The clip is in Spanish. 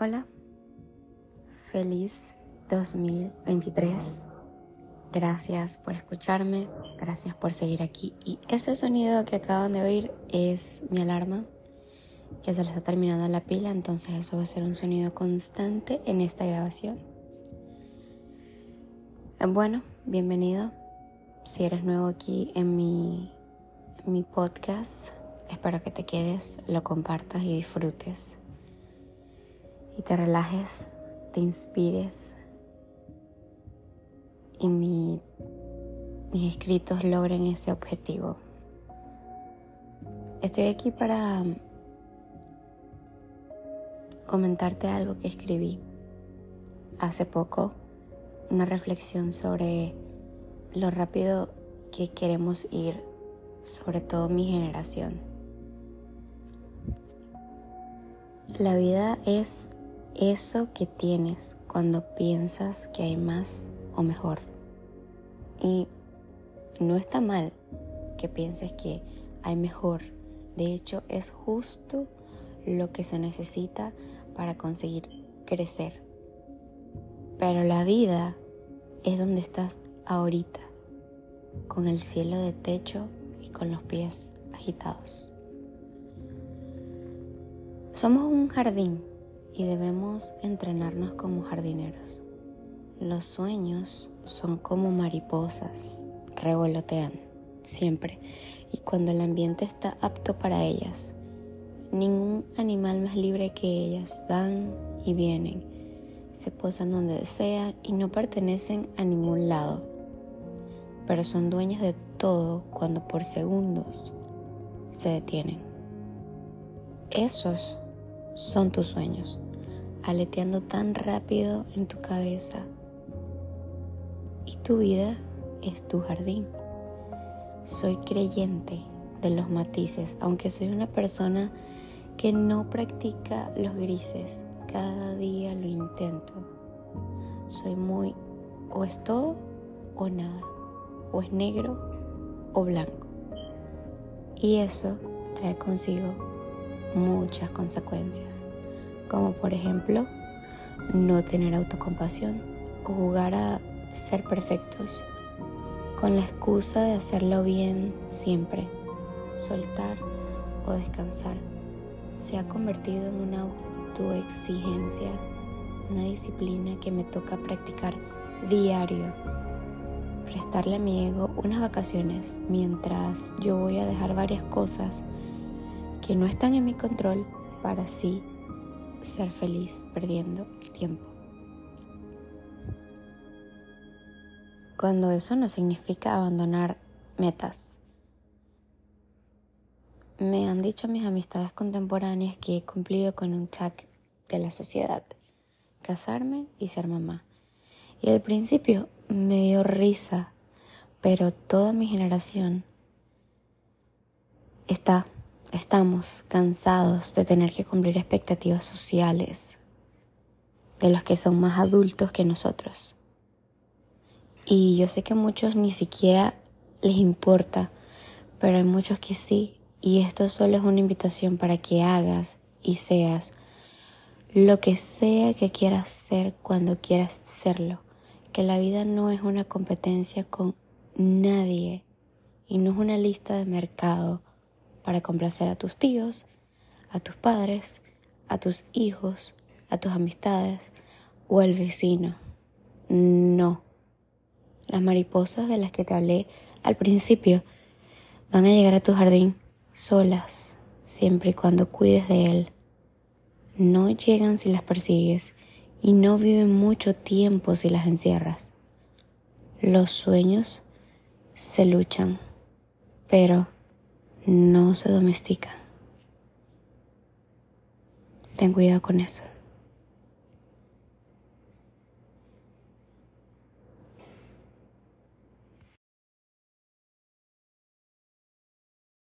Hola, feliz 2023. Gracias por escucharme, gracias por seguir aquí. Y ese sonido que acaban de oír es mi alarma, que se le está terminando la pila, entonces eso va a ser un sonido constante en esta grabación. Bueno, bienvenido. Si eres nuevo aquí en mi, en mi podcast, espero que te quedes, lo compartas y disfrutes y te relajes, te inspires y mis escritos logren ese objetivo. Estoy aquí para comentarte algo que escribí hace poco, una reflexión sobre lo rápido que queremos ir, sobre todo mi generación. La vida es eso que tienes cuando piensas que hay más o mejor. Y no está mal que pienses que hay mejor. De hecho, es justo lo que se necesita para conseguir crecer. Pero la vida es donde estás ahorita, con el cielo de techo y con los pies agitados. Somos un jardín y debemos entrenarnos como jardineros. Los sueños son como mariposas, revolotean siempre y cuando el ambiente está apto para ellas, ningún animal más libre que ellas van y vienen, se posan donde desean y no pertenecen a ningún lado, pero son dueñas de todo cuando por segundos se detienen. Esos son tus sueños aleteando tan rápido en tu cabeza. Y tu vida es tu jardín. Soy creyente de los matices, aunque soy una persona que no practica los grises. Cada día lo intento. Soy muy o es todo o nada, o es negro o blanco. Y eso trae consigo muchas consecuencias como por ejemplo no tener autocompasión o jugar a ser perfectos con la excusa de hacerlo bien siempre. Soltar o descansar se ha convertido en una autoexigencia, una disciplina que me toca practicar diario. Prestarle a mi ego unas vacaciones mientras yo voy a dejar varias cosas que no están en mi control para sí ser feliz perdiendo tiempo. Cuando eso no significa abandonar metas. Me han dicho mis amistades contemporáneas que he cumplido con un tag de la sociedad, casarme y ser mamá. Y al principio me dio risa, pero toda mi generación está Estamos cansados de tener que cumplir expectativas sociales de los que son más adultos que nosotros. Y yo sé que a muchos ni siquiera les importa, pero hay muchos que sí. Y esto solo es una invitación para que hagas y seas lo que sea que quieras ser cuando quieras serlo. Que la vida no es una competencia con nadie y no es una lista de mercado para complacer a tus tíos, a tus padres, a tus hijos, a tus amistades o al vecino. No. Las mariposas de las que te hablé al principio van a llegar a tu jardín solas, siempre y cuando cuides de él. No llegan si las persigues y no viven mucho tiempo si las encierras. Los sueños se luchan, pero no se domestica. Ten cuidado con eso.